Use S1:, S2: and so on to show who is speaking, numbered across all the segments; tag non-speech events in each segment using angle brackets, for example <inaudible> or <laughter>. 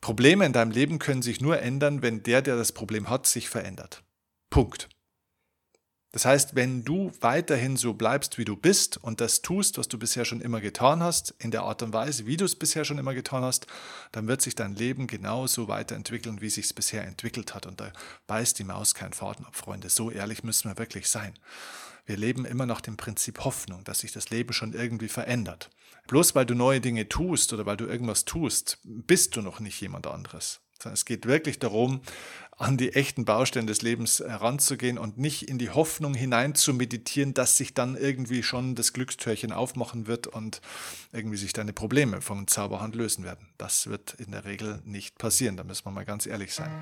S1: Probleme in deinem Leben können sich nur ändern, wenn der, der das Problem hat, sich verändert. Punkt. Das heißt, wenn du weiterhin so bleibst, wie du bist und das tust, was du bisher schon immer getan hast, in der Art und Weise, wie du es bisher schon immer getan hast, dann wird sich dein Leben genauso weiterentwickeln, wie es sich bisher entwickelt hat. Und da beißt die Maus keinen Faden ab, Freunde. So ehrlich müssen wir wirklich sein. Wir leben immer nach dem Prinzip Hoffnung, dass sich das Leben schon irgendwie verändert. Bloß weil du neue Dinge tust oder weil du irgendwas tust, bist du noch nicht jemand anderes. Es geht wirklich darum, an die echten Baustellen des Lebens heranzugehen und nicht in die Hoffnung hinein zu meditieren, dass sich dann irgendwie schon das Glückstürchen aufmachen wird und irgendwie sich deine Probleme vom Zauberhand lösen werden. Das wird in der Regel nicht passieren, da müssen wir mal ganz ehrlich sein.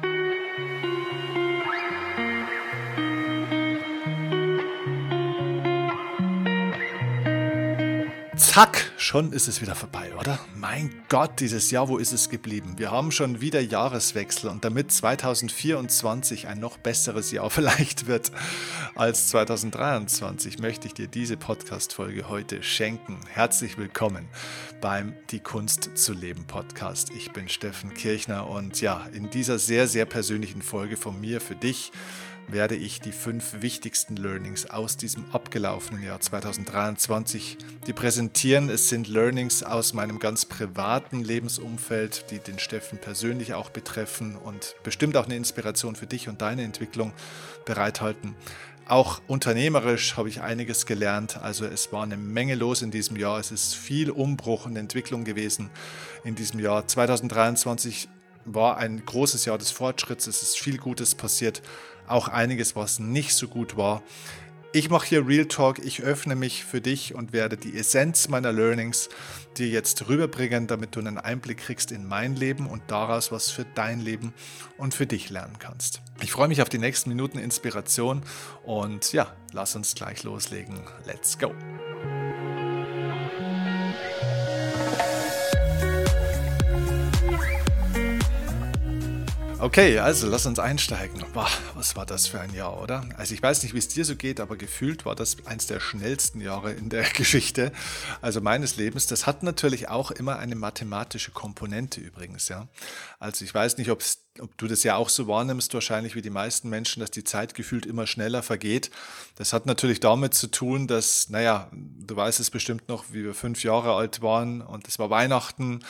S1: Zack, schon ist es wieder vorbei, oder? Mein Gott, dieses Jahr, wo ist es geblieben? Wir haben schon wieder Jahreswechsel und damit 2024 ein noch besseres Jahr <laughs> vielleicht wird als 2023, möchte ich dir diese Podcast-Folge heute schenken. Herzlich willkommen beim Die Kunst zu leben Podcast. Ich bin Steffen Kirchner und ja, in dieser sehr, sehr persönlichen Folge von mir für dich werde ich die fünf wichtigsten Learnings aus diesem abgelaufenen Jahr 2023 die präsentieren. Es sind Learnings aus meinem ganz privaten Lebensumfeld, die den Steffen persönlich auch betreffen und bestimmt auch eine Inspiration für dich und deine Entwicklung bereithalten. Auch unternehmerisch habe ich einiges gelernt. Also es war eine Menge los in diesem Jahr. Es ist viel Umbruch und Entwicklung gewesen in diesem Jahr. 2023 war ein großes Jahr des Fortschritts. Es ist viel Gutes passiert auch einiges, was nicht so gut war. Ich mache hier Real Talk, ich öffne mich für dich und werde die Essenz meiner Learnings dir jetzt rüberbringen, damit du einen Einblick kriegst in mein Leben und daraus was für dein Leben und für dich lernen kannst. Ich freue mich auf die nächsten Minuten Inspiration und ja, lass uns gleich loslegen. Let's go! Okay, also lass uns einsteigen. Boah, was war das für ein Jahr, oder? Also ich weiß nicht, wie es dir so geht, aber gefühlt war das eins der schnellsten Jahre in der <laughs> Geschichte, also meines Lebens. Das hat natürlich auch immer eine mathematische Komponente übrigens, ja. Also ich weiß nicht, ob du das ja auch so wahrnimmst, wahrscheinlich wie die meisten Menschen, dass die Zeit gefühlt immer schneller vergeht. Das hat natürlich damit zu tun, dass, naja, du weißt es bestimmt noch, wie wir fünf Jahre alt waren und es war Weihnachten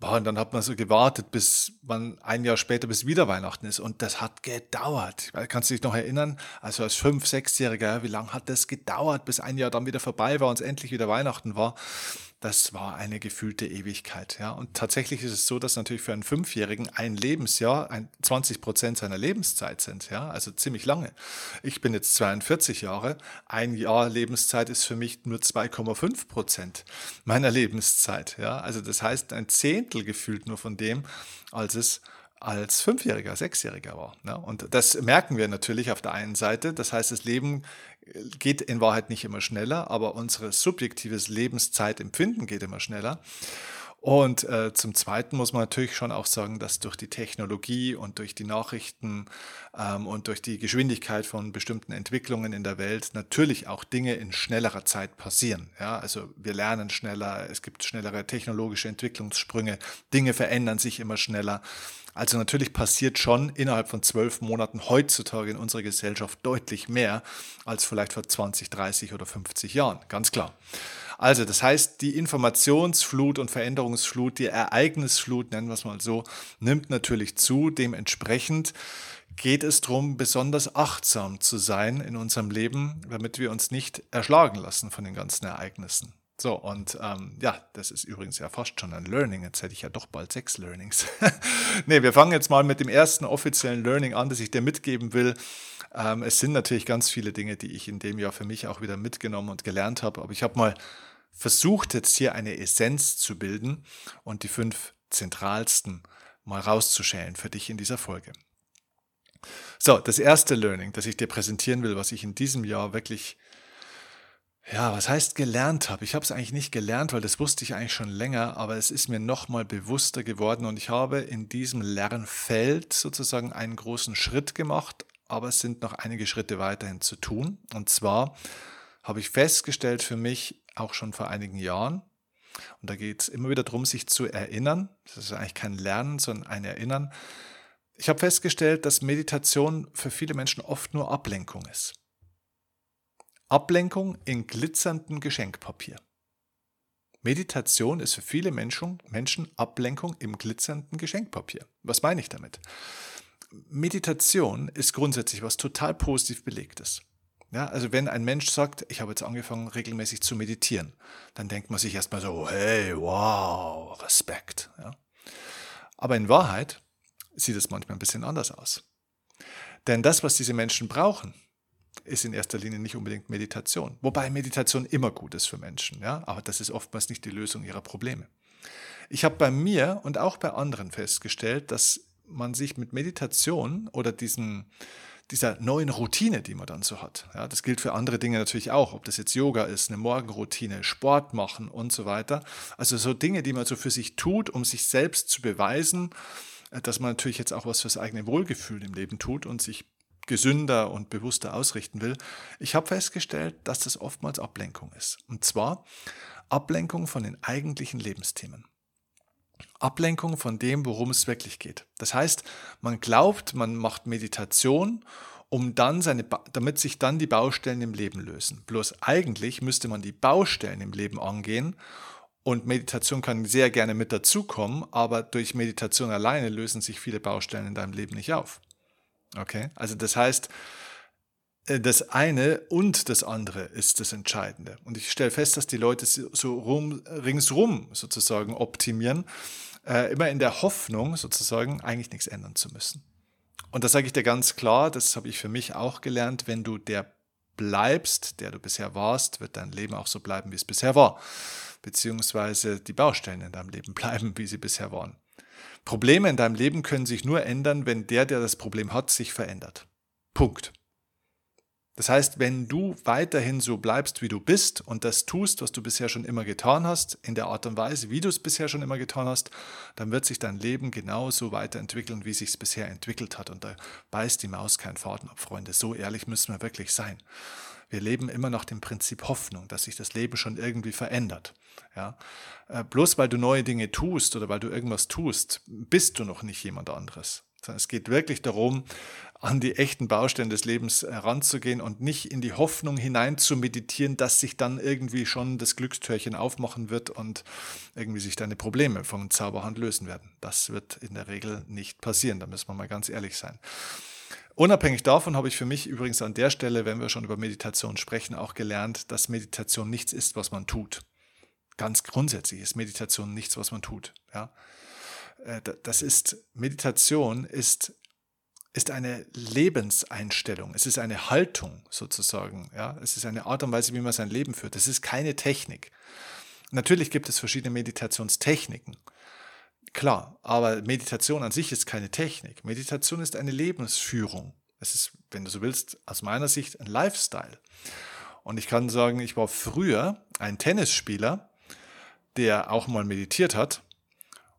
S1: Boah, und dann hat man so gewartet, bis man ein Jahr später, bis wieder Weihnachten ist. Und das hat gedauert. Kannst du dich noch erinnern? Also als Fünf-, Sechsjähriger, wie lange hat das gedauert, bis ein Jahr dann wieder vorbei war und es endlich wieder Weihnachten war? Das war eine gefühlte Ewigkeit. Ja? Und tatsächlich ist es so, dass natürlich für einen Fünfjährigen ein Lebensjahr ein 20 Prozent seiner Lebenszeit sind. Ja? Also ziemlich lange. Ich bin jetzt 42 Jahre. Ein Jahr Lebenszeit ist für mich nur 2,5 Prozent meiner Lebenszeit. Ja? Also das heißt ein Zehntel gefühlt nur von dem, als es als Fünfjähriger, Sechsjähriger war. Ja, und das merken wir natürlich auf der einen Seite. Das heißt, das Leben geht in Wahrheit nicht immer schneller, aber unser subjektives Lebenszeitempfinden geht immer schneller. Und äh, zum Zweiten muss man natürlich schon auch sagen, dass durch die Technologie und durch die Nachrichten ähm, und durch die Geschwindigkeit von bestimmten Entwicklungen in der Welt natürlich auch Dinge in schnellerer Zeit passieren. Ja, also wir lernen schneller, es gibt schnellere technologische Entwicklungssprünge, Dinge verändern sich immer schneller. Also natürlich passiert schon innerhalb von zwölf Monaten heutzutage in unserer Gesellschaft deutlich mehr als vielleicht vor 20, 30 oder 50 Jahren, ganz klar. Also das heißt, die Informationsflut und Veränderungsflut, die Ereignisflut, nennen wir es mal so, nimmt natürlich zu. Dementsprechend geht es darum, besonders achtsam zu sein in unserem Leben, damit wir uns nicht erschlagen lassen von den ganzen Ereignissen. So, und ähm, ja, das ist übrigens ja fast schon ein Learning. Jetzt hätte ich ja doch bald sechs Learnings. <laughs> nee, wir fangen jetzt mal mit dem ersten offiziellen Learning an, das ich dir mitgeben will. Ähm, es sind natürlich ganz viele Dinge, die ich in dem Jahr für mich auch wieder mitgenommen und gelernt habe. Aber ich habe mal versucht, jetzt hier eine Essenz zu bilden und die fünf zentralsten mal rauszuschälen für dich in dieser Folge. So, das erste Learning, das ich dir präsentieren will, was ich in diesem Jahr wirklich ja, was heißt gelernt habe? Ich habe es eigentlich nicht gelernt, weil das wusste ich eigentlich schon länger, aber es ist mir nochmal bewusster geworden und ich habe in diesem Lernfeld sozusagen einen großen Schritt gemacht, aber es sind noch einige Schritte weiterhin zu tun. Und zwar habe ich festgestellt für mich auch schon vor einigen Jahren, Und da geht es immer wieder darum, sich zu erinnern. Das ist eigentlich kein Lernen, sondern ein Erinnern. Ich habe festgestellt, dass Meditation für viele Menschen oft nur Ablenkung ist. Ablenkung in glitzerndem Geschenkpapier. Meditation ist für viele Menschen, Menschen Ablenkung im glitzernden Geschenkpapier. Was meine ich damit? Meditation ist grundsätzlich was total positiv belegtes. Ja, also wenn ein Mensch sagt, ich habe jetzt angefangen regelmäßig zu meditieren, dann denkt man sich erstmal so, hey, wow, Respekt. Ja. Aber in Wahrheit sieht es manchmal ein bisschen anders aus. Denn das, was diese Menschen brauchen, ist in erster Linie nicht unbedingt Meditation. Wobei Meditation immer gut ist für Menschen, ja, aber das ist oftmals nicht die Lösung ihrer Probleme. Ich habe bei mir und auch bei anderen festgestellt, dass man sich mit Meditation oder diesen, dieser neuen Routine, die man dann so hat, ja, das gilt für andere Dinge natürlich auch, ob das jetzt Yoga ist, eine Morgenroutine, Sport machen und so weiter. Also so Dinge, die man so für sich tut, um sich selbst zu beweisen, äh, dass man natürlich jetzt auch was fürs eigene Wohlgefühl im Leben tut und sich gesünder und bewusster ausrichten will. Ich habe festgestellt, dass das oftmals Ablenkung ist. Und zwar Ablenkung von den eigentlichen Lebensthemen. Ablenkung von dem, worum es wirklich geht. Das heißt, man glaubt, man macht Meditation, um dann seine, damit sich dann die Baustellen im Leben lösen. Bloß eigentlich müsste man die Baustellen im Leben angehen und Meditation kann sehr gerne mit dazukommen, aber durch Meditation alleine lösen sich viele Baustellen in deinem Leben nicht auf. Okay, also das heißt, das eine und das andere ist das Entscheidende. Und ich stelle fest, dass die Leute so rum, ringsrum sozusagen optimieren, äh, immer in der Hoffnung sozusagen eigentlich nichts ändern zu müssen. Und das sage ich dir ganz klar, das habe ich für mich auch gelernt, wenn du der bleibst, der du bisher warst, wird dein Leben auch so bleiben, wie es bisher war. Beziehungsweise die Baustellen in deinem Leben <laughs> bleiben, wie sie bisher waren. Probleme in deinem Leben können sich nur ändern, wenn der, der das Problem hat, sich verändert. Punkt. Das heißt, wenn du weiterhin so bleibst, wie du bist und das tust, was du bisher schon immer getan hast, in der Art und Weise, wie du es bisher schon immer getan hast, dann wird sich dein Leben genauso weiterentwickeln, wie sich es bisher entwickelt hat. Und da beißt die Maus keinen Faden ab, Freunde. So ehrlich müssen wir wirklich sein. Wir leben immer nach dem Prinzip Hoffnung, dass sich das Leben schon irgendwie verändert. Ja? Äh, bloß weil du neue Dinge tust oder weil du irgendwas tust, bist du noch nicht jemand anderes. Es geht wirklich darum, an die echten Baustellen des Lebens heranzugehen und nicht in die Hoffnung hinein zu meditieren, dass sich dann irgendwie schon das Glückstürchen aufmachen wird und irgendwie sich deine Probleme vom Zauberhand lösen werden. Das wird in der Regel nicht passieren, da müssen wir mal ganz ehrlich sein. Unabhängig davon habe ich für mich übrigens an der Stelle, wenn wir schon über Meditation sprechen, auch gelernt, dass Meditation nichts ist, was man tut. Ganz grundsätzlich ist Meditation nichts, was man tut. Ja? Äh, das ist, Meditation ist, ist eine Lebenseinstellung. Es ist eine Haltung sozusagen. Ja? Es ist eine Art und Weise, wie man sein Leben führt. Es ist keine Technik. Natürlich gibt es verschiedene Meditationstechniken. Klar, aber Meditation an sich ist keine Technik. Meditation ist eine Lebensführung. Es ist, wenn du so willst, aus meiner Sicht ein Lifestyle. Und ich kann sagen, ich war früher ein Tennisspieler, der auch mal meditiert hat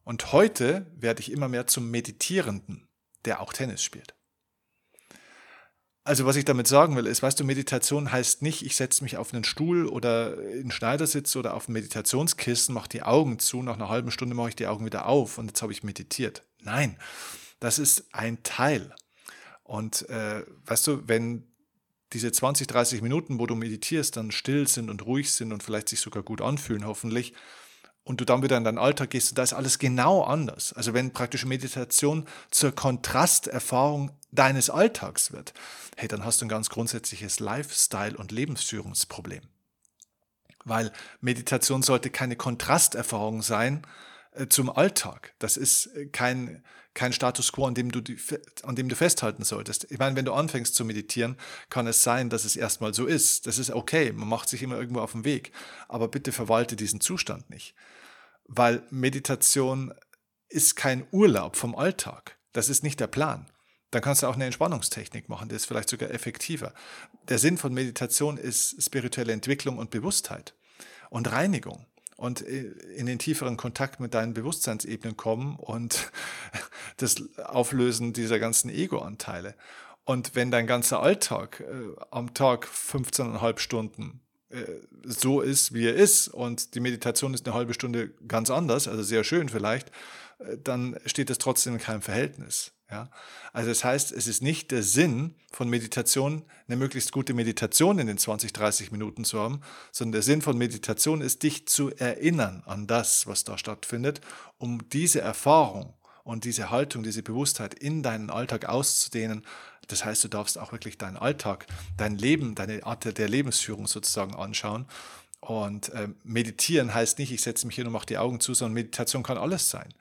S1: und heute werde ich immer mehr zum Meditierenden, der auch Tennis spielt. Also was ich damit sagen will, ist, weißt du, Meditation heißt nicht, ich setze mich auf einen Stuhl oder in Schneidersitz oder auf ein Meditationskissen, mache die Augen zu, nach einer halben Stunde mache ich die Augen wieder auf und jetzt habe ich meditiert. Nein, das ist ein Teil. Und äh, weißt du, wenn diese 20, 30 Minuten, wo du meditierst, dann still sind und ruhig sind und vielleicht sich sogar gut anfühlen, hoffentlich, und du dann wieder in deinen Alltag gehst, da ist alles genau anders. Also wenn praktische Meditation zur Kontrasterfahrung deines Alltags wird, hey, dann hast du ein ganz grundsätzliches Lifestyle- und Lebensführungsproblem. Weil Meditation sollte keine Kontrasterfahrung sein äh, zum Alltag. Das ist äh, kein, kein Status quo, an dem, du die, an dem du festhalten solltest. Ich meine, wenn du anfängst zu meditieren, kann es sein, dass es erstmal so ist. Das ist okay, man macht sich immer irgendwo auf den Weg. Aber bitte verwalte diesen Zustand nicht weil Meditation ist kein Urlaub vom Alltag. Das ist nicht der Plan. Dann kannst du auch eine Entspannungstechnik machen, die ist vielleicht sogar effektiver. Der Sinn von Meditation ist spirituelle Entwicklung und Bewusstheit und Reinigung und in den tieferen Kontakt mit deinen Bewusstseinsebenen kommen und <laughs> das Auflösen dieser ganzen Ego-Anteile. Und wenn dein ganzer Alltag äh, am Tag 15,5 Stunden äh, so ist, wie er ist und die Meditation ist eine halbe Stunde ganz anders, also sehr schön vielleicht, äh, dann steht das trotzdem in keinem Verhältnis. Ja? Also das heißt, es ist nicht der Sinn von Meditation, eine möglichst gute Meditation in den 20, 30 Minuten zu haben, sondern der Sinn von Meditation ist, dich zu erinnern an das, was da stattfindet, um diese Erfahrung und diese Haltung, diese Bewusstheit in deinen Alltag auszudehnen. Das heißt, du darfst auch wirklich deinen Alltag, dein Leben, deine Art der Lebensführung sozusagen anschauen. Und äh, meditieren heißt nicht, ich setze mich hin und mache die Augen zu, sondern Meditation kann alles sein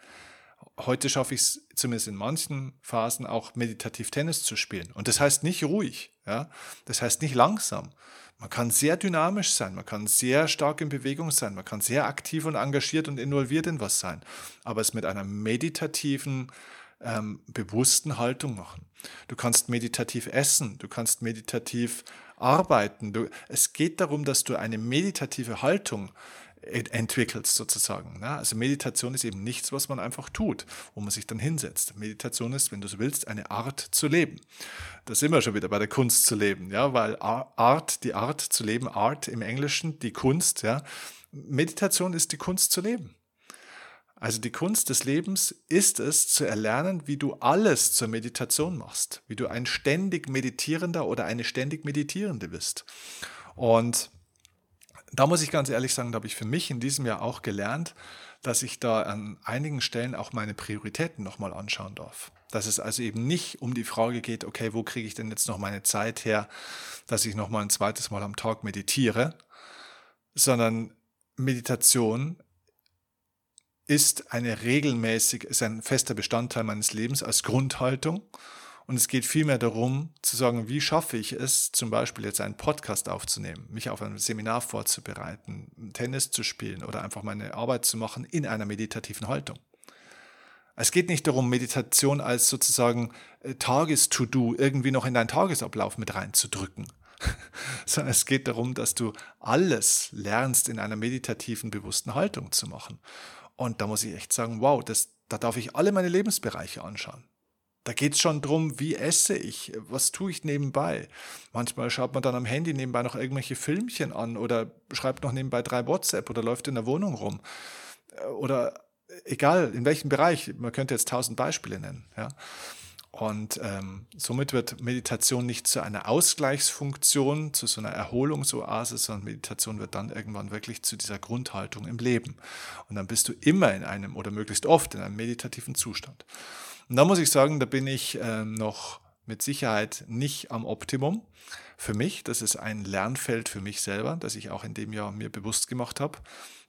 S1: heute schaffe ich es zumindest in manchen Phasen auch meditativ Tennis zu spielen. Und das heißt nicht ruhig, ja? das heißt nicht langsam. Man kann sehr dynamisch sein, man kann sehr stark in Bewegung sein, man kann sehr aktiv und engagiert und involviert in was sein, aber es mit einer meditativen, ähm, bewussten Haltung machen. Du kannst meditativ essen, du kannst meditativ arbeiten. Du, es geht darum, dass du eine meditative Haltung entwickelst sozusagen. Also Meditation ist eben nichts, was man einfach tut, wo man sich dann hinsetzt. Meditation ist, wenn du so willst, eine Art zu leben. Da sind wir schon wieder bei der Kunst zu leben, ja, weil Art, die Art zu leben, Art im Englischen, die Kunst, ja. Meditation ist die Kunst zu leben. Also die Kunst des Lebens ist es zu erlernen, wie du alles zur Meditation machst, wie du ein ständig Meditierender oder eine ständig Meditierende bist. Und da muss ich ganz ehrlich sagen, da habe ich für mich in diesem Jahr auch gelernt, dass ich da an einigen Stellen auch meine Prioritäten nochmal anschauen darf. Dass es also eben nicht um die Frage geht, okay, wo kriege ich denn jetzt noch meine Zeit her, dass ich nochmal ein zweites Mal am Tag meditiere, sondern Meditation ist eine regelmäßig, ist ein fester Bestandteil meines Lebens als Grundhaltung und es geht vielmehr darum, zu sagen, wie schaffe ich es, zum Beispiel jetzt einen Podcast aufzunehmen, mich auf ein Seminar vorzubereiten, Tennis zu spielen oder einfach meine Arbeit zu machen in einer meditativen Haltung. Es geht nicht darum, Meditation als sozusagen äh, Tages-To-Do irgendwie noch in deinen Tagesablauf mit reinzudrücken, <laughs> sondern es geht darum, dass du alles lernst, in einer meditativen, bewussten Haltung zu machen. Und da muss ich echt sagen, wow, das, da darf ich alle meine Lebensbereiche anschauen. Da geht es schon darum, wie esse ich, was tue ich nebenbei. Manchmal schaut man dann am Handy nebenbei noch irgendwelche Filmchen an oder schreibt noch nebenbei drei WhatsApp oder läuft in der Wohnung rum. Oder egal, in welchem Bereich, man könnte jetzt tausend Beispiele nennen. Ja. Und ähm, somit wird Meditation nicht zu einer Ausgleichsfunktion, zu so einer Erholungsoase, sondern Meditation wird dann irgendwann wirklich zu dieser Grundhaltung im Leben. Und dann bist du immer in einem oder möglichst oft in einem meditativen Zustand. Und da muss ich sagen, da bin ich äh, noch mit Sicherheit nicht am Optimum. Für mich, das ist ein Lernfeld für mich selber, das ich auch in dem Jahr mir bewusst gemacht habe.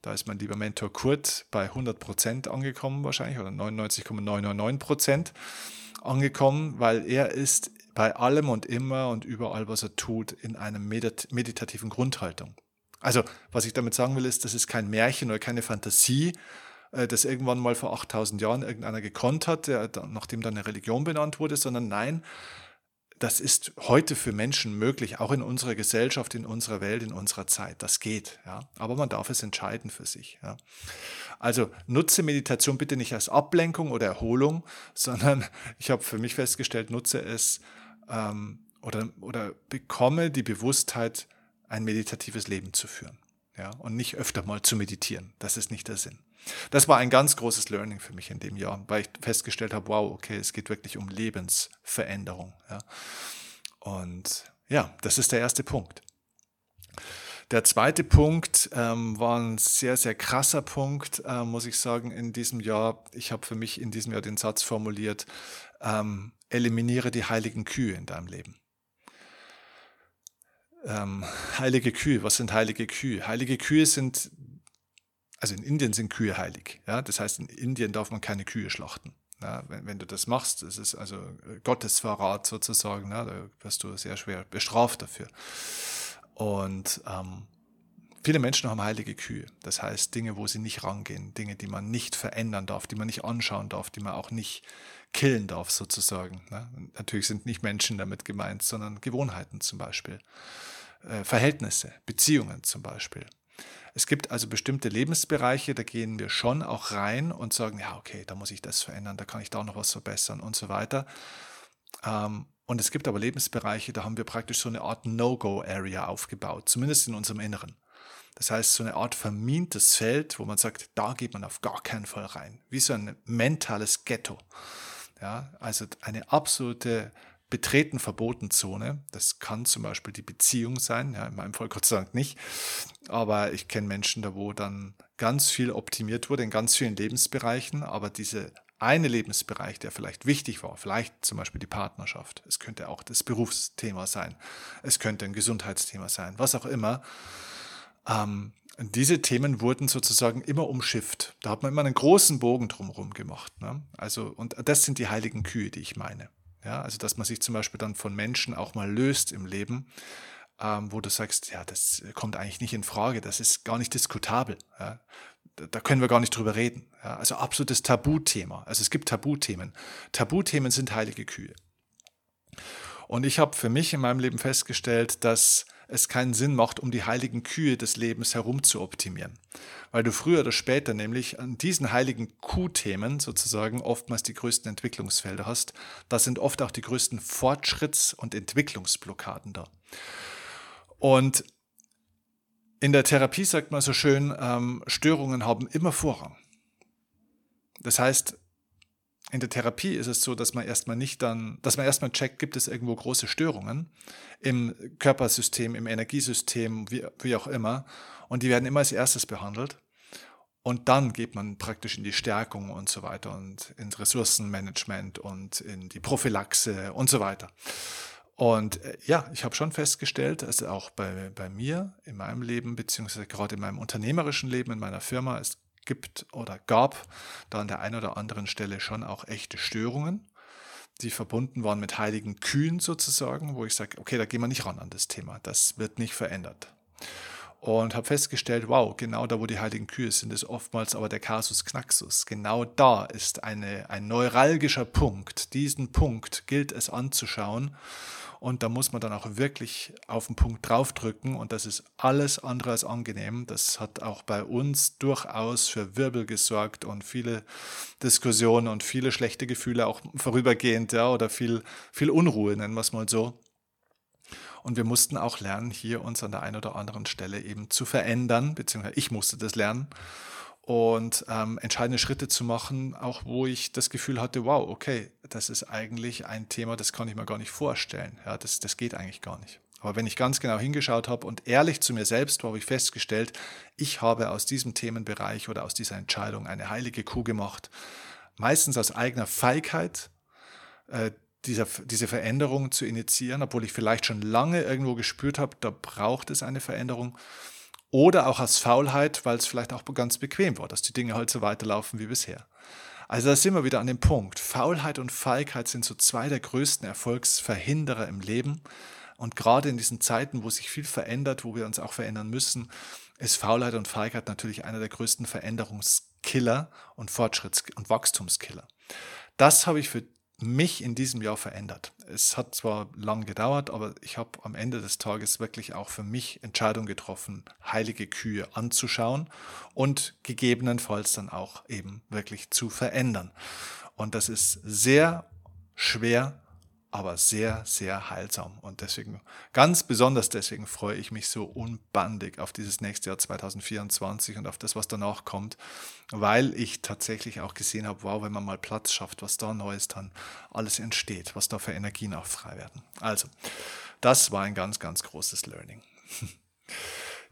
S1: Da ist mein lieber Mentor Kurt bei 100 Prozent angekommen wahrscheinlich oder 99,999 Prozent angekommen, weil er ist bei allem und immer und überall, was er tut, in einer meditativen Grundhaltung. Also, was ich damit sagen will, ist, das ist kein Märchen oder keine Fantasie, äh, das irgendwann mal vor 8000 Jahren irgendeiner gekonnt hat, der, nachdem dann eine Religion benannt wurde, sondern nein, das ist heute für Menschen möglich, auch in unserer Gesellschaft, in unserer Welt, in unserer Zeit. Das geht, ja. Aber man darf es entscheiden für sich. Ja. Also nutze Meditation bitte nicht als Ablenkung oder Erholung, <laughs> sondern ich habe für mich festgestellt, nutze es ähm, oder, oder bekomme die Bewusstheit, ein meditatives Leben zu führen. Ja, und nicht öfter mal zu meditieren. Das ist nicht der Sinn. Das war ein ganz großes Learning für mich in dem Jahr, weil ich festgestellt habe, wow, okay, es geht wirklich um Lebensveränderung. Ja. Und ja, das ist der erste Punkt. Der zweite Punkt ähm, war ein sehr, sehr krasser Punkt, äh, muss ich sagen, in diesem Jahr. Ich habe für mich in diesem Jahr den Satz formuliert, ähm, eliminiere die heiligen Kühe in deinem Leben. Ähm, heilige Kühe, was sind heilige Kühe? Heilige Kühe sind also in Indien sind Kühe heilig. Ja? Das heißt, in Indien darf man keine Kühe schlachten. Ja? Wenn, wenn, du das machst, das ist also äh, Gottesverrat sozusagen, ja? da wirst du sehr schwer bestraft dafür. Und ähm, viele Menschen haben heilige Kühe. Das heißt, Dinge, wo sie nicht rangehen, Dinge, die man nicht verändern darf, die man nicht anschauen darf, die man auch nicht killen darf sozusagen. Ne? Natürlich sind nicht Menschen damit gemeint, sondern Gewohnheiten zum Beispiel. Äh, Verhältnisse, Beziehungen zum Beispiel. Es gibt also bestimmte Lebensbereiche, da gehen wir schon auch rein und sagen, ja, okay, da muss ich das verändern, da kann ich da noch was verbessern und so weiter. Ähm, Und es gibt aber Lebensbereiche, da haben wir praktisch so eine Art No-Go-Area aufgebaut, zumindest in unserem Inneren. Das heißt, so eine Art vermintes Feld, wo man sagt, da geht man auf gar keinen Fall rein. Wie so ein mentales Ghetto. Ja, also eine absolute betreten verboten Zone. Das kann zum Beispiel die Beziehung sein, ja, in meinem Fall Gott sei Dank nicht. Aber ich kenne Menschen da, wo dann ganz viel optimiert wurde in ganz vielen Lebensbereichen, aber diese eine Lebensbereich, der vielleicht wichtig war, vielleicht zum Beispiel die Partnerschaft, es könnte auch das Berufsthema sein, es könnte ein Gesundheitsthema sein, was auch immer. Ähm, diese Themen wurden sozusagen immer umschifft. Da hat man immer einen großen Bogen drumherum gemacht. Ne? Also, und das sind die heiligen Kühe, die ich meine. Ja, also, dass man sich zum Beispiel dann von Menschen auch mal löst im Leben, ähm, wo du sagst, ja, das kommt eigentlich nicht in Frage, das ist gar nicht diskutabel. Ja? Da können wir gar nicht drüber reden. Ja? Also absolutes Tabuthema. Also es gibt Tabuthemen. Tabuthemen sind heilige Kühe. Und ich habe für mich in meinem Leben festgestellt, dass es keinen Sinn macht, um die heiligen Kühe des Lebens herum zu optimieren. Weil du früher oder später nämlich an diesen heiligen Kuhthemen sozusagen oftmals die größten Entwicklungsfelder hast. Da sind oft auch die größten Fortschritts- und Entwicklungsblockaden da. Und in der Therapie sagt man so schön, ähm, Störungen haben immer Vorrang. Das heißt, in der Therapie ist es so, dass man erstmal nicht dann, dass man erstmal checkt, gibt es irgendwo große Störungen im Körpersystem, im Energiesystem, wie, wie auch immer. Und die werden immer als erstes behandelt. Und dann geht man praktisch in die Stärkung und so weiter und ins Ressourcenmanagement und in die Prophylaxe und so weiter. Und äh, ja, ich habe schon festgestellt, also auch bei, bei mir in meinem Leben, beziehungsweise gerade in meinem unternehmerischen Leben, in meiner Firma, es gibt oder gab da an der einen oder anderen Stelle schon auch echte Störungen, die verbunden waren mit heiligen Kühen sozusagen, wo ich sage, okay, da gehen wir nicht ran an das Thema, das wird nicht verändert. Und habe festgestellt, wow, genau da, wo die heiligen Kühe sind, ist oftmals aber der Kasus Knaxus. Genau da ist eine, ein neuralgischer Punkt. Diesen Punkt gilt es anzuschauen und da muss man dann auch wirklich auf den Punkt draufdrücken. Und das ist alles andere als angenehm. Das hat auch bei uns durchaus für Wirbel gesorgt und viele Diskussionen und viele schlechte Gefühle auch vorübergehend, ja, oder viel, viel Unruhe, nennen wir es mal so. Und wir mussten auch lernen, hier uns an der einen oder anderen Stelle eben zu verändern, beziehungsweise ich musste das lernen und ähm, entscheidende Schritte zu machen, auch wo ich das Gefühl hatte, wow, okay, das ist eigentlich ein Thema, das kann ich mir gar nicht vorstellen. Ja, das, das geht eigentlich gar nicht. Aber wenn ich ganz genau hingeschaut habe und ehrlich zu mir selbst war, habe ich festgestellt, ich habe aus diesem Themenbereich oder aus dieser Entscheidung eine heilige Kuh gemacht. Meistens aus eigener Feigheit, äh, dieser, diese Veränderung zu initiieren, obwohl ich vielleicht schon lange irgendwo gespürt habe, da braucht es eine Veränderung. Oder auch aus Faulheit, weil es vielleicht auch ganz bequem war, dass die Dinge halt so weiterlaufen wie bisher. Also da sind wir wieder an dem Punkt. Faulheit und Feigheit sind so zwei der größten Erfolgsverhinderer im Leben. Und gerade in diesen Zeiten, wo sich viel verändert, wo wir uns auch verändern müssen, ist Faulheit und Feigheit natürlich einer der größten Veränderungskiller und Fortschritts- und Wachstumskiller. Das habe ich für mich in diesem Jahr verändert. Es hat zwar lang gedauert, aber ich habe am Ende des Tages wirklich auch für mich Entscheidung getroffen, heilige Kühe anzuschauen und gegebenenfalls dann auch eben wirklich zu verändern. Und das ist sehr schwer aber sehr, sehr heilsam. Und deswegen, ganz besonders deswegen freue ich mich so unbandig auf dieses nächste Jahr 2024 und auf das, was danach kommt, weil ich tatsächlich auch gesehen habe, wow, wenn man mal Platz schafft, was da Neues dann alles entsteht, was da für Energien auch frei werden. Also, das war ein ganz, ganz großes Learning. <laughs>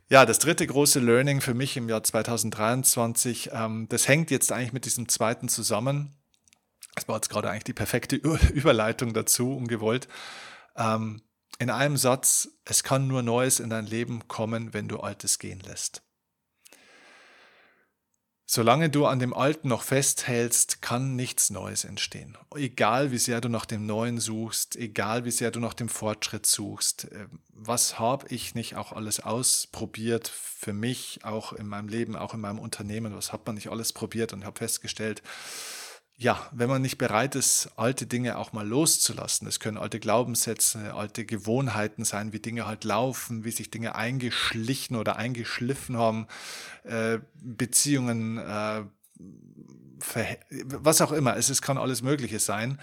S1: Ja, das dritte große Learning für mich im Jahr 2023, ähm, das hängt jetzt eigentlich mit diesem zweiten zusammen. Das war jetzt gerade eigentlich die perfekte <laughs> Überleitung dazu, ungewollt. Ähm, in einem Satz, es kann nur Neues in dein Leben kommen, wenn du Altes gehen lässt. Solange du an dem Alten noch festhältst, kann nichts Neues entstehen. Egal wie sehr du nach dem Neuen suchst, egal wie sehr du nach dem Fortschritt suchst, äh, was habe ich nicht auch alles ausprobiert für mich, auch in meinem Leben, auch in meinem Unternehmen, was hat man nicht alles probiert und habe festgestellt, ja, wenn man nicht bereit ist, alte Dinge auch mal loszulassen, es können alte Glaubenssätze, alte Gewohnheiten sein, wie Dinge halt laufen, wie sich Dinge eingeschlichen oder eingeschliffen haben, äh, Beziehungen, äh, was auch immer, es, es kann alles Mögliche sein.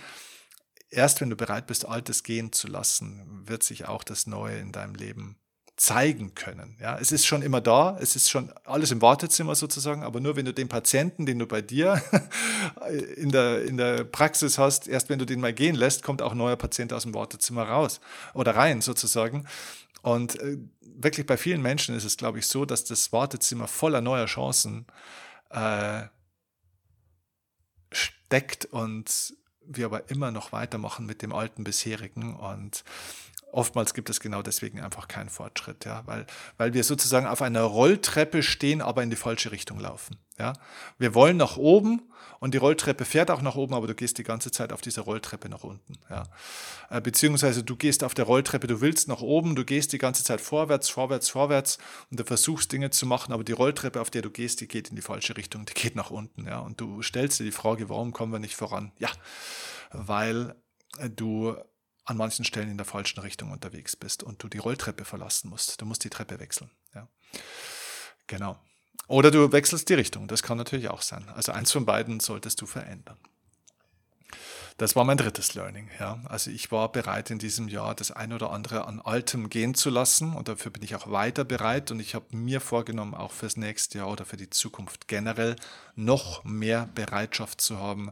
S1: erst wenn du bereit bist, Altes gehen zu lassen, wird sich auch das Neue in deinem Leben zeigen können. Ja, es ist schon immer da, es ist schon alles im Wartezimmer sozusagen, aber nur wenn du den Patienten, den du bei dir <laughs> in der, in der Praxis hast, erst wenn du den mal gehen lässt, kommt auch ein neuer Patient aus dem Wartezimmer raus oder rein sozusagen. Und äh, wirklich bei vielen Menschen ist es, glaube ich, so, dass das Wartezimmer voller neuer Chancen äh, steckt und wir aber immer noch weitermachen mit dem alten bisherigen und oftmals gibt es genau deswegen einfach keinen Fortschritt, ja, weil, weil wir sozusagen auf einer Rolltreppe stehen, aber in die falsche Richtung laufen. Ja. Wir wollen nach oben und die Rolltreppe fährt auch nach oben, aber du gehst die ganze Zeit auf dieser Rolltreppe nach unten. Ja. Äh, beziehungsweise du gehst auf der Rolltreppe, du willst nach oben, du gehst die ganze Zeit vorwärts, vorwärts, vorwärts und du versuchst Dinge zu machen, aber die Rolltreppe, auf der du gehst, die geht in die falsche Richtung, die geht nach unten. Ja. Und du stellst dir die Frage, warum kommen wir nicht voran? Ja, weil du an manchen Stellen in der falschen Richtung unterwegs bist und du die Rolltreppe verlassen musst. Du musst die Treppe wechseln. Ja. Genau. Oder du wechselst die Richtung. Das kann natürlich auch sein. Also eins von beiden solltest du verändern. Das war mein drittes Learning. Ja. Also ich war bereit in diesem Jahr das ein oder andere an Altem gehen zu lassen und dafür bin ich auch weiter bereit und ich habe mir vorgenommen, auch fürs nächste Jahr oder für die Zukunft generell noch mehr Bereitschaft zu haben,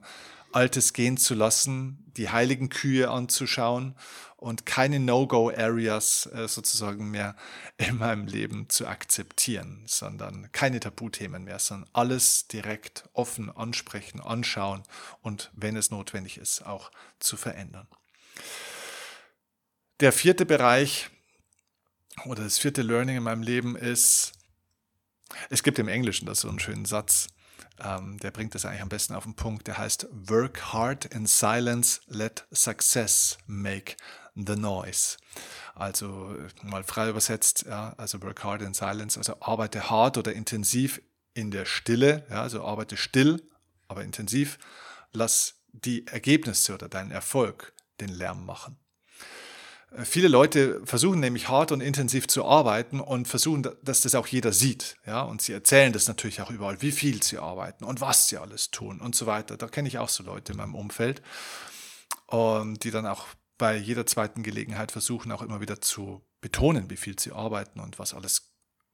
S1: Altes gehen zu lassen, die heiligen Kühe anzuschauen und keine No-Go-Areas äh, sozusagen mehr <laughs> in meinem Leben zu akzeptieren, sondern keine Tabuthemen mehr, sondern alles direkt offen ansprechen, anschauen und wenn es notwendig ist, auch zu verändern. Der vierte Bereich oder das vierte Learning in meinem Leben ist, es gibt im Englischen das so einen schönen Satz, ähm, der bringt das eigentlich am besten auf den Punkt. Der heißt Work hard in silence, let success make the noise. Also mal frei übersetzt, ja, also work hard in silence, also arbeite hart oder intensiv in der Stille, ja, also arbeite still, aber intensiv, lass die Ergebnisse oder deinen Erfolg den Lärm machen. Viele Leute versuchen nämlich hart und intensiv zu arbeiten und versuchen, dass das auch jeder sieht. Ja? Und sie erzählen das natürlich auch überall, wie viel sie arbeiten und was sie alles tun und so weiter. Da kenne ich auch so Leute in meinem Umfeld, die dann auch bei jeder zweiten Gelegenheit versuchen, auch immer wieder zu betonen, wie viel sie arbeiten und was alles,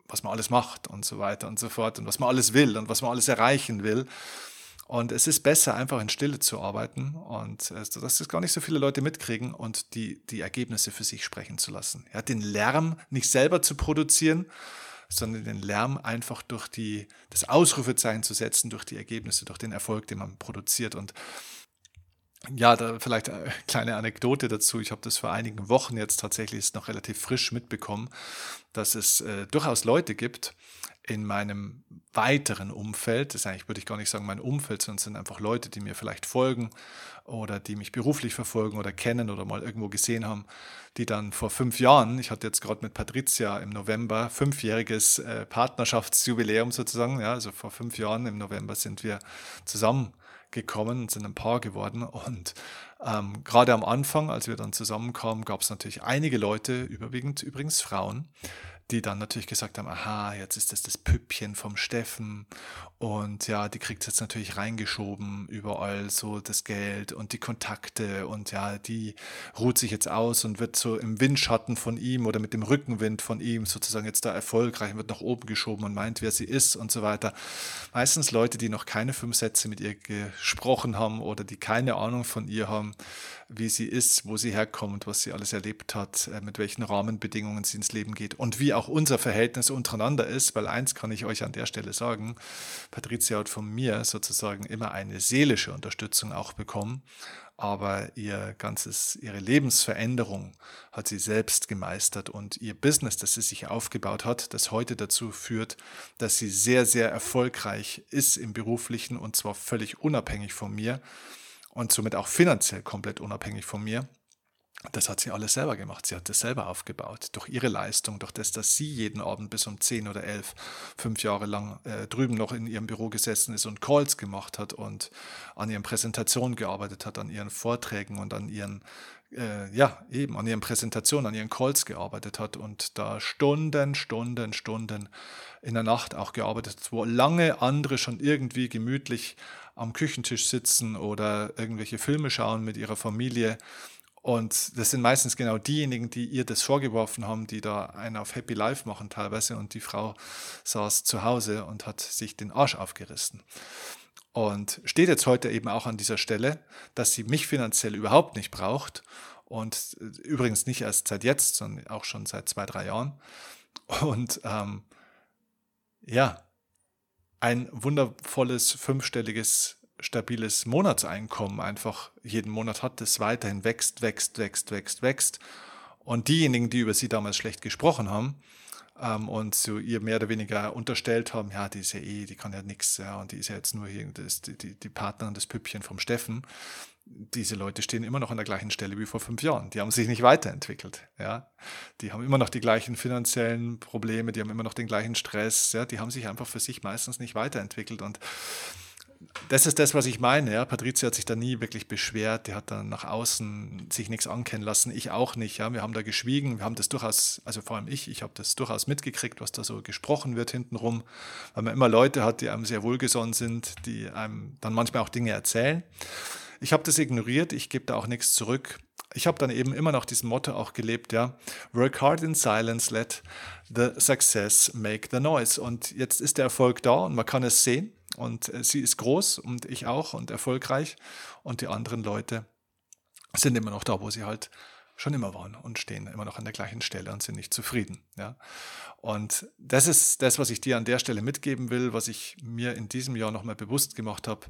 S1: was man alles macht und so weiter und so fort und was man alles will und was man alles erreichen will. Und es ist besser, einfach in Stille zu arbeiten und äh, dass das gar nicht so viele Leute mitkriegen und die, die Ergebnisse für sich sprechen zu lassen. Ja, den Lärm nicht selber zu produzieren, sondern den Lärm einfach durch die, das Ausrufezeichen zu setzen, durch die Ergebnisse, durch den Erfolg, den man produziert. Und ja, da vielleicht eine kleine Anekdote dazu. Ich habe das vor einigen Wochen jetzt tatsächlich ist noch relativ frisch mitbekommen, dass es äh, durchaus Leute gibt, in meinem weiteren Umfeld, das ist eigentlich, würde ich gar nicht sagen, mein Umfeld, sondern es sind einfach Leute, die mir vielleicht folgen oder die mich beruflich verfolgen oder kennen oder mal irgendwo gesehen haben, die dann vor fünf Jahren, ich hatte jetzt gerade mit Patricia im November fünfjähriges äh, Partnerschaftsjubiläum sozusagen, ja, also vor fünf Jahren im November sind wir zusammengekommen und sind ein Paar geworden. Und ähm, gerade am Anfang, als wir dann zusammenkamen, gab es natürlich einige Leute, überwiegend übrigens Frauen, die dann natürlich gesagt haben, aha, jetzt ist das das Püppchen vom Steffen und ja, die kriegt jetzt natürlich reingeschoben, überall so das Geld und die Kontakte und ja, die ruht sich jetzt aus und wird so im Windschatten von ihm oder mit dem Rückenwind von ihm sozusagen jetzt da erfolgreich, wird nach oben geschoben und meint, wer sie ist und so weiter. Meistens Leute, die noch keine fünf Sätze mit ihr gesprochen haben oder die keine Ahnung von ihr haben, wie sie ist, wo sie herkommt, was sie alles erlebt hat, äh, mit welchen Rahmenbedingungen sie ins Leben geht und wie auch unser Verhältnis untereinander ist, weil eins kann ich euch an der Stelle sagen, Patricia hat von mir sozusagen immer eine seelische Unterstützung auch bekommen, aber ihr ganzes, ihre Lebensveränderung hat sie selbst gemeistert und ihr Business, das sie sich aufgebaut hat, das heute dazu führt, dass sie sehr, sehr erfolgreich ist im beruflichen und zwar völlig unabhängig von mir und somit auch finanziell komplett unabhängig von mir. Das hat sie alles selber gemacht. Sie hat das selber aufgebaut. Durch ihre Leistung, durch das, dass sie jeden Abend bis um 10 oder 11, fünf Jahre lang äh, drüben noch in ihrem Büro gesessen ist und Calls gemacht hat und an ihren Präsentationen gearbeitet hat, an ihren Vorträgen und an ihren, äh, ja, eben an ihren Präsentationen, an ihren Calls gearbeitet hat und da Stunden, Stunden, Stunden in der Nacht auch gearbeitet hat, wo lange andere schon irgendwie gemütlich am Küchentisch sitzen oder irgendwelche Filme schauen mit ihrer Familie. Und das sind meistens genau diejenigen, die ihr das vorgeworfen haben, die da einen auf Happy Life machen teilweise. Und die Frau saß zu Hause und hat sich den Arsch aufgerissen. Und steht jetzt heute eben auch an dieser Stelle, dass sie mich finanziell überhaupt nicht braucht. Und äh, übrigens nicht erst seit jetzt, sondern auch schon seit zwei, drei Jahren. Und ähm, ja, ein wundervolles fünfstelliges stabiles Monatseinkommen einfach jeden Monat hat, das weiterhin wächst, wächst, wächst, wächst, wächst. Und diejenigen, die über sie damals schlecht gesprochen haben ähm, und so ihr mehr oder weniger unterstellt haben, ja, die ist ja eh, die kann ja nichts, ja, und die ist ja jetzt nur hier das, die, die, die Partnerin, das Püppchen vom Steffen, diese Leute stehen immer noch an der gleichen Stelle wie vor fünf Jahren. Die haben sich nicht weiterentwickelt. Ja? Die haben immer noch die gleichen finanziellen Probleme, die haben immer noch den gleichen Stress. Ja? Die haben sich einfach für sich meistens nicht weiterentwickelt. Und das ist das, was ich meine. Ja. Patrizia hat sich da nie wirklich beschwert. Die hat dann nach außen sich nichts ankennen lassen. Ich auch nicht. Ja. Wir haben da geschwiegen. Wir haben das durchaus, also vor allem ich, ich habe das durchaus mitgekriegt, was da so gesprochen wird hintenrum. Weil man immer Leute hat, die einem sehr wohlgesonnen sind, die einem dann manchmal auch Dinge erzählen. Ich habe das ignoriert. Ich gebe da auch nichts zurück. Ich habe dann eben immer noch diesem Motto auch gelebt, ja. Work hard in silence, let the success make the noise. Und jetzt ist der Erfolg da und man kann es sehen. Und äh, sie ist groß und ich auch und erfolgreich. Und die anderen Leute sind immer noch da, wo sie halt schon immer waren und stehen immer noch an der gleichen Stelle und sind nicht zufrieden. Ja. Und das ist das, was ich dir an der Stelle mitgeben will, was ich mir in diesem Jahr nochmal bewusst gemacht habe,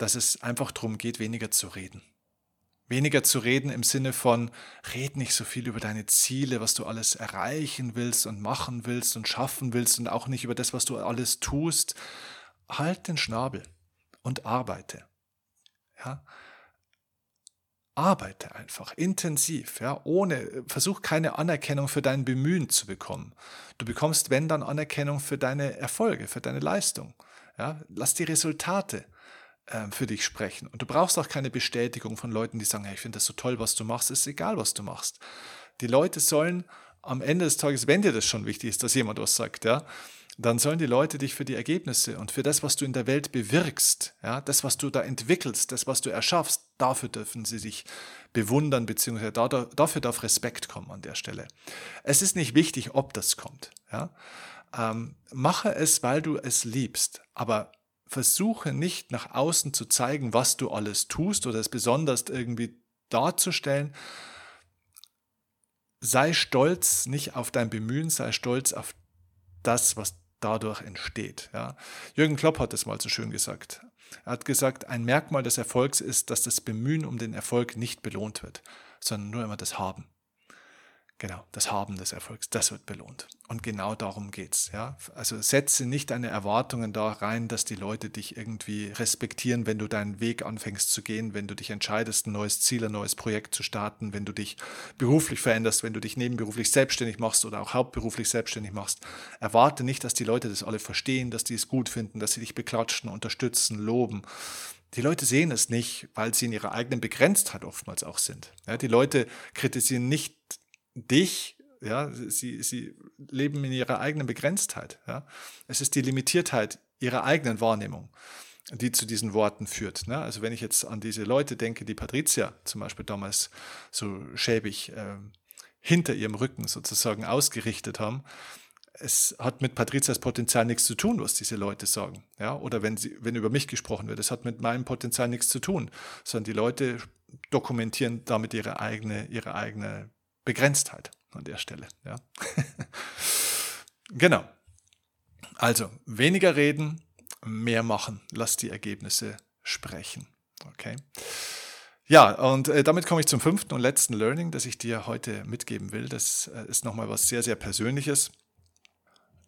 S1: dass es einfach darum geht, weniger zu reden. Weniger zu reden im Sinne von, red nicht so viel über deine Ziele, was du alles erreichen willst und machen willst und schaffen willst und auch nicht über das, was du alles tust, halt den Schnabel und arbeite. Ja? Arbeite einfach intensiv, ja, ohne, versuch keine Anerkennung für dein Bemühen zu bekommen. Du bekommst, wenn dann, Anerkennung für deine Erfolge, für deine Leistung. Ja? Lass die Resultate für dich sprechen. Und du brauchst auch keine Bestätigung von Leuten, die sagen, hey, ich finde das so toll, was du machst, ist egal, was du machst. Die Leute sollen am Ende des Tages, wenn dir das schon wichtig ist, dass jemand was sagt, ja, dann sollen die Leute dich für die Ergebnisse und für das, was du in der Welt bewirkst, ja, das, was du da entwickelst, das, was du erschaffst, dafür dürfen sie sich bewundern, beziehungsweise dafür darf Respekt kommen an der Stelle. Es ist nicht wichtig, ob das kommt. Ja. Ähm, mache es, weil du es liebst, aber versuche nicht nach außen zu zeigen, was du alles tust oder es besonders irgendwie darzustellen. Sei stolz nicht auf dein Bemühen, sei stolz auf das, was dadurch entsteht. Ja. Jürgen Klopp hat es mal so schön gesagt. Er hat gesagt, ein Merkmal des Erfolgs ist, dass das Bemühen um den Erfolg nicht belohnt wird, sondern nur immer das Haben. Genau, das Haben des Erfolgs, das wird belohnt. Und genau darum geht's. Ja? Also setze nicht deine Erwartungen da rein, dass die Leute dich irgendwie respektieren, wenn du deinen Weg anfängst zu gehen, wenn du dich entscheidest, ein neues Ziel, ein neues Projekt zu starten, wenn du dich beruflich veränderst, wenn du dich nebenberuflich selbstständig machst oder auch hauptberuflich selbstständig machst. Erwarte nicht, dass die Leute das alle verstehen, dass die es gut finden, dass sie dich beklatschen, unterstützen, loben. Die Leute sehen es nicht, weil sie in ihrer eigenen Begrenztheit oftmals auch sind. Ja, die Leute kritisieren nicht dich, ja, sie, sie leben in ihrer eigenen Begrenztheit. Ja. Es ist die Limitiertheit ihrer eigenen Wahrnehmung, die zu diesen Worten führt. Ne? Also wenn ich jetzt an diese Leute denke, die Patricia zum Beispiel damals so schäbig äh, hinter ihrem Rücken sozusagen ausgerichtet haben, es hat mit Patrizias Potenzial nichts zu tun, was diese Leute sagen. Ja? Oder wenn, sie, wenn über mich gesprochen wird, es hat mit meinem Potenzial nichts zu tun, sondern die Leute dokumentieren damit ihre eigene, ihre eigene Begrenztheit an der Stelle. Ja. <laughs> genau. Also weniger reden, mehr machen. Lass die Ergebnisse sprechen. Okay. Ja, und äh, damit komme ich zum fünften und letzten Learning, das ich dir heute mitgeben will. Das äh, ist nochmal was sehr, sehr Persönliches.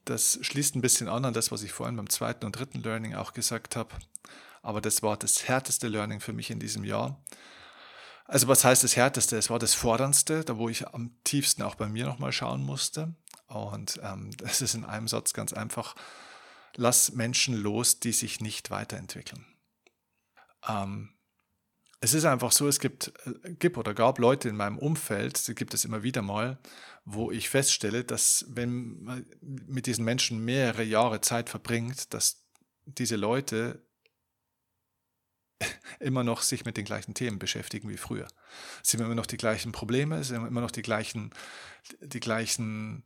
S1: Das schließt ein bisschen an an das, was ich vorhin beim zweiten und dritten Learning auch gesagt habe. Aber das war das härteste Learning für mich in diesem Jahr. Also was heißt das Härteste? Es war das Forderndste, da wo ich am tiefsten auch bei mir nochmal schauen musste. Und ähm, <laughs> das ist in einem Satz ganz einfach, lass Menschen los, die sich nicht weiterentwickeln. Ähm, es ist einfach so, es gibt, äh, gibt oder gab Leute in meinem Umfeld, die gibt es immer wieder mal, wo ich feststelle, dass wenn man mit diesen Menschen mehrere Jahre Zeit verbringt, dass diese Leute immer noch sich mit den gleichen Themen beschäftigen wie früher. Es sind immer noch die gleichen Probleme, es sind immer noch die gleichen, die gleichen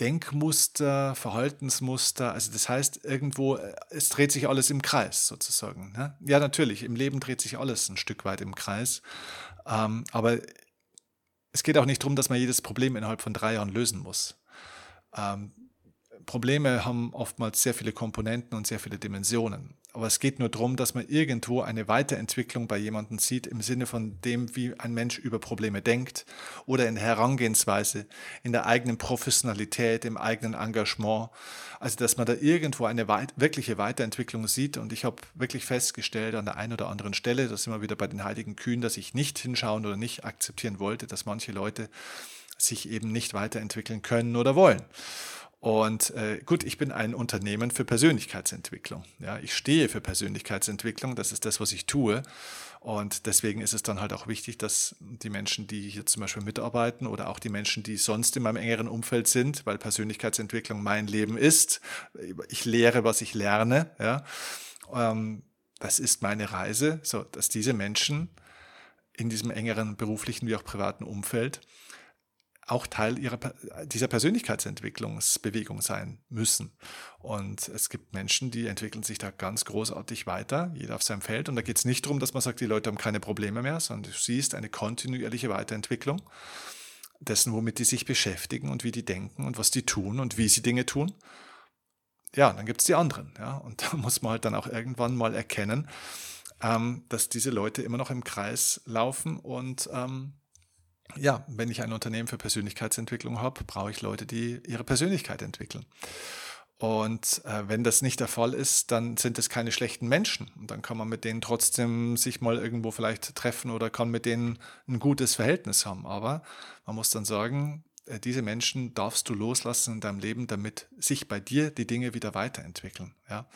S1: Denkmuster, Verhaltensmuster. Also das heißt, irgendwo, äh, es dreht sich alles im Kreis sozusagen. Ne? Ja, natürlich, im Leben dreht sich alles ein Stück weit im Kreis. Ähm, aber es geht auch nicht darum, dass man jedes Problem innerhalb von drei Jahren lösen muss. Ähm, Probleme haben oftmals sehr viele Komponenten und sehr viele Dimensionen. Aber es geht nur darum, dass man irgendwo eine Weiterentwicklung bei jemandem sieht, im Sinne von dem, wie ein Mensch über Probleme denkt oder in der Herangehensweise, in der eigenen Professionalität, im eigenen Engagement. Also, dass man da irgendwo eine weit wirkliche Weiterentwicklung sieht. Und ich habe wirklich festgestellt an der einen oder anderen Stelle, da sind wir wieder bei den heiligen Kühen, dass ich nicht hinschauen oder nicht akzeptieren wollte, dass manche Leute sich eben nicht weiterentwickeln können oder wollen. Und äh, gut, ich bin ein Unternehmen für Persönlichkeitsentwicklung. Ja, ich stehe für Persönlichkeitsentwicklung, das ist das, was ich tue. Und deswegen ist es dann halt auch wichtig, dass die Menschen, die hier zum Beispiel mitarbeiten oder auch die Menschen, die sonst in meinem engeren Umfeld sind, weil Persönlichkeitsentwicklung mein Leben ist, ich lehre, was ich lerne, ja, ähm, das ist meine Reise, so dass diese Menschen in diesem engeren beruflichen wie auch privaten Umfeld auch Teil ihrer, dieser Persönlichkeitsentwicklungsbewegung sein müssen. Und es gibt Menschen, die entwickeln sich da ganz großartig weiter, jeder auf seinem Feld. Und da geht es nicht darum, dass man sagt, die Leute haben keine Probleme mehr, sondern du siehst eine kontinuierliche Weiterentwicklung dessen, womit die sich beschäftigen und wie die denken und was die tun und wie sie Dinge tun. Ja, dann gibt es die anderen. Ja? Und <laughs> da muss man halt dann auch irgendwann mal erkennen, ähm, dass diese Leute immer noch im Kreis laufen und ähm, ja, wenn ich ein Unternehmen für Persönlichkeitsentwicklung habe, brauche ich Leute, die ihre Persönlichkeit entwickeln. Und äh, wenn das nicht der Fall ist, dann sind es keine schlechten Menschen. Und dann kann man mit denen trotzdem sich mal irgendwo vielleicht treffen oder kann mit denen ein gutes Verhältnis haben. Aber man muss dann sagen, äh, diese Menschen darfst du loslassen in deinem Leben, damit sich bei dir die Dinge wieder weiterentwickeln. Ja?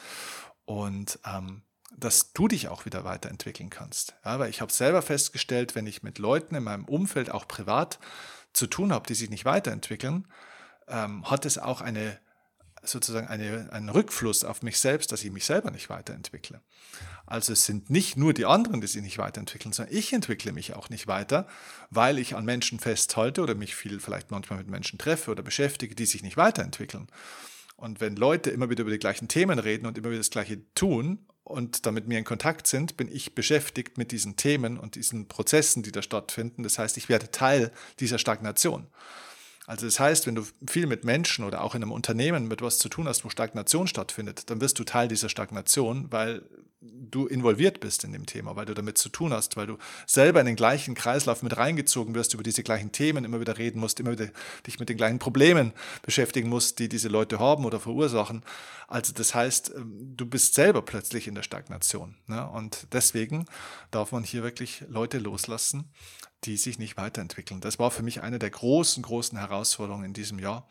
S1: Und ähm, dass du dich auch wieder weiterentwickeln kannst. Ja, weil ich habe selber festgestellt, wenn ich mit Leuten in meinem Umfeld auch privat zu tun habe, die sich nicht weiterentwickeln, ähm, hat es auch eine sozusagen eine, einen Rückfluss auf mich selbst, dass ich mich selber nicht weiterentwickle. Also es sind nicht nur die anderen, die sich nicht weiterentwickeln, sondern ich entwickle mich auch nicht weiter, weil ich an Menschen festhalte oder mich viel vielleicht manchmal mit Menschen treffe oder beschäftige, die sich nicht weiterentwickeln. Und wenn Leute immer wieder über die gleichen Themen reden und immer wieder das Gleiche tun und da mit mir in Kontakt sind, bin ich beschäftigt mit diesen Themen und diesen Prozessen, die da stattfinden. Das heißt, ich werde Teil dieser Stagnation. Also das heißt, wenn du viel mit Menschen oder auch in einem Unternehmen mit was zu tun hast, wo Stagnation stattfindet, dann wirst du Teil dieser Stagnation, weil du involviert bist in dem Thema, weil du damit zu tun hast, weil du selber in den gleichen Kreislauf mit reingezogen wirst, über diese gleichen Themen immer wieder reden musst, immer wieder dich mit den gleichen Problemen beschäftigen musst, die diese Leute haben oder verursachen. Also das heißt, ähm, du bist selber plötzlich in der Stagnation. Ne? Und deswegen darf man hier wirklich Leute loslassen, die sich nicht weiterentwickeln. Das war für mich eine der großen, großen Herausforderungen in diesem Jahr.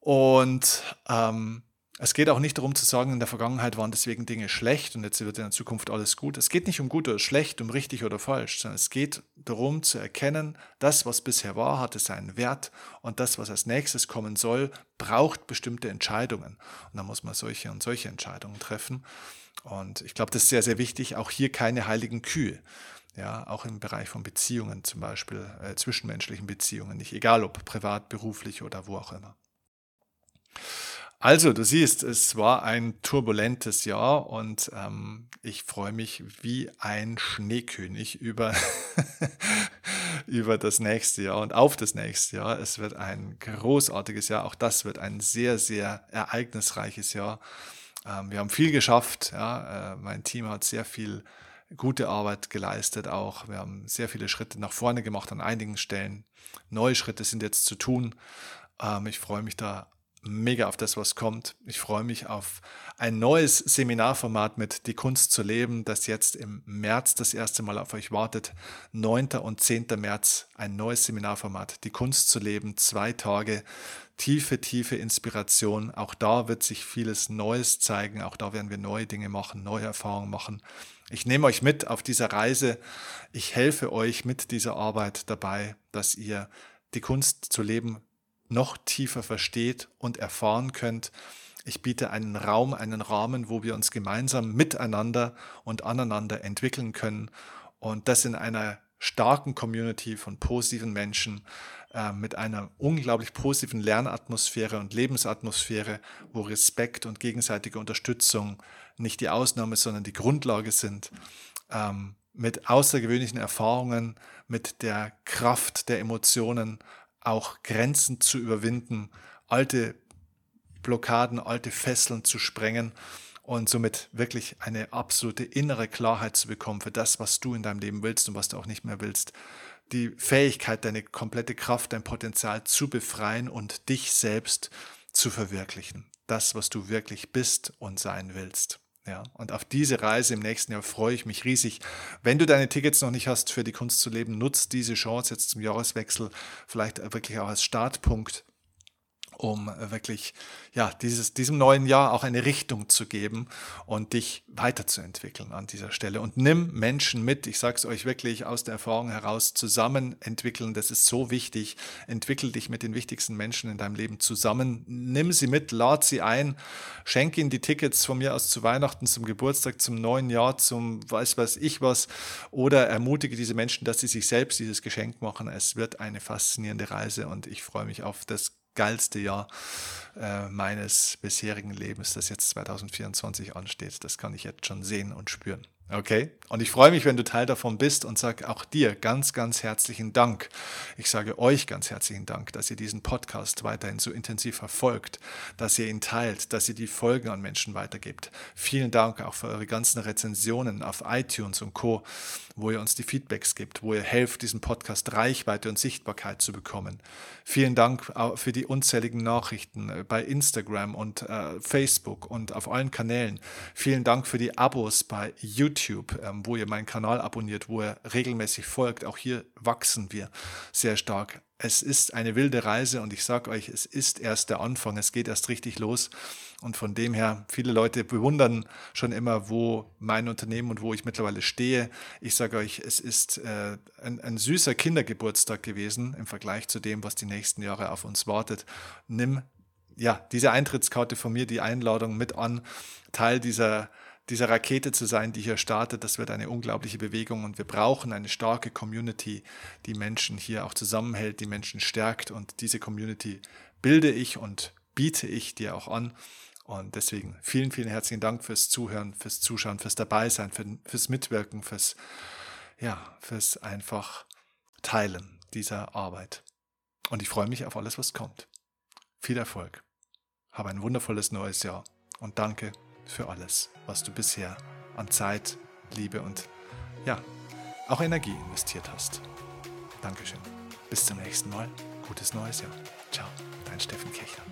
S1: Und ähm, es geht auch nicht darum zu sagen, in der Vergangenheit waren deswegen Dinge schlecht und jetzt wird in der Zukunft alles gut. Es geht nicht um gut oder schlecht, um richtig oder falsch, sondern es geht darum zu erkennen, das, was bisher war, hatte seinen Wert und das, was als nächstes kommen soll, braucht bestimmte Entscheidungen. Und da muss man solche und solche Entscheidungen treffen. Und ich glaube, das ist sehr, sehr wichtig. Auch hier keine heiligen Kühe. Ja, auch im Bereich von Beziehungen zum Beispiel, äh, zwischenmenschlichen Beziehungen, nicht egal ob privat, beruflich oder wo auch immer. Also, du siehst, es war ein turbulentes Jahr und ähm, ich freue mich wie ein Schneekönig über, <laughs> über das nächste Jahr und auf das nächste Jahr. Es wird ein großartiges Jahr. Auch das wird ein sehr, sehr ereignisreiches Jahr. Ähm, wir haben viel geschafft. Ja. Äh, mein Team hat sehr viel gute Arbeit geleistet auch. Wir haben sehr viele Schritte nach vorne gemacht an einigen Stellen. Neue Schritte sind jetzt zu tun. Ähm, ich freue mich da mega auf das, was kommt. Ich freue mich auf ein neues Seminarformat mit Die Kunst zu leben, das jetzt im März das erste Mal auf euch wartet. 9. und 10. März ein neues Seminarformat, Die Kunst zu leben, zwei Tage, tiefe, tiefe Inspiration. Auch da wird sich vieles Neues zeigen, auch da werden wir neue Dinge machen, neue Erfahrungen machen. Ich nehme euch mit auf dieser Reise. Ich helfe euch mit dieser Arbeit dabei, dass ihr die Kunst zu leben noch tiefer versteht und erfahren könnt. Ich biete einen Raum, einen Rahmen, wo wir uns gemeinsam miteinander und aneinander entwickeln können und das in einer starken Community von positiven Menschen äh, mit einer unglaublich positiven Lernatmosphäre und Lebensatmosphäre, wo Respekt und gegenseitige Unterstützung nicht die Ausnahme, sondern die Grundlage sind, ähm, mit außergewöhnlichen Erfahrungen, mit der Kraft der Emotionen auch Grenzen zu überwinden, alte Blockaden, alte Fesseln zu sprengen und somit wirklich eine absolute innere Klarheit zu bekommen für das, was du in deinem Leben willst und was du auch nicht mehr willst. Die Fähigkeit, deine komplette Kraft, dein Potenzial zu befreien und dich selbst zu verwirklichen. Das, was du wirklich bist und sein willst. Ja, und auf diese Reise im nächsten Jahr freue ich mich riesig. Wenn du deine Tickets noch nicht hast für die Kunst zu leben, nutzt diese Chance jetzt zum Jahreswechsel, vielleicht wirklich auch als Startpunkt um wirklich ja, dieses, diesem neuen Jahr auch eine Richtung zu geben und dich weiterzuentwickeln an dieser Stelle. Und nimm Menschen mit, ich sage es euch wirklich aus der Erfahrung heraus, zusammen entwickeln, das ist so wichtig. Entwickel dich mit den wichtigsten Menschen in deinem Leben zusammen. Nimm sie mit, lad sie ein, schenk ihnen die Tickets von mir aus zu Weihnachten, zum Geburtstag, zum neuen Jahr, zum weiß was ich was. Oder ermutige diese Menschen, dass sie sich selbst dieses Geschenk machen. Es wird eine faszinierende Reise und ich freue mich auf das geilste Jahr äh, meines bisherigen Lebens, das jetzt 2024 ansteht. Das kann ich jetzt schon sehen und spüren. Okay? Und ich freue mich, wenn du Teil davon bist und sage auch dir ganz, ganz herzlichen Dank. Ich sage euch ganz herzlichen Dank, dass ihr diesen Podcast weiterhin so intensiv verfolgt, dass ihr ihn teilt, dass ihr die Folgen an Menschen weitergibt. Vielen Dank auch für eure ganzen Rezensionen auf iTunes und Co., wo ihr uns die Feedbacks gibt, wo ihr helft, diesen Podcast Reichweite und Sichtbarkeit zu bekommen. Vielen Dank für die unzähligen Nachrichten äh, bei Instagram und äh, Facebook und auf allen Kanälen. Vielen Dank für die Abos bei YouTube, ähm, wo ihr meinen Kanal abonniert, wo ihr regelmäßig folgt. Auch hier wachsen wir sehr stark. Es ist eine wilde Reise und ich sage euch, es ist erst der Anfang, es geht erst richtig los. Und von dem her, viele Leute bewundern schon immer, wo mein Unternehmen und wo ich mittlerweile stehe. Ich sage euch, es ist äh, ein, ein süßer Kindergeburtstag gewesen im Vergleich zu dem, was die nächsten Jahre auf uns wartet. Nimm ja diese Eintrittskarte von mir, die Einladung mit an, Teil dieser dieser Rakete zu sein, die hier startet, das wird eine unglaubliche Bewegung und wir brauchen eine starke Community, die Menschen hier auch zusammenhält, die Menschen stärkt und diese Community bilde ich und biete ich dir auch an. Und deswegen vielen, vielen herzlichen Dank fürs Zuhören, fürs Zuschauen, fürs Dabeisein, für, fürs Mitwirken, fürs, ja, fürs einfach Teilen dieser Arbeit. Und ich freue mich auf alles, was kommt. Viel Erfolg. Habe ein wundervolles neues Jahr und danke für alles, was du bisher an Zeit, Liebe und ja, auch Energie investiert hast. Dankeschön. Bis zum nächsten Mal. Gutes neues Jahr. Ciao, dein Steffen Kechler.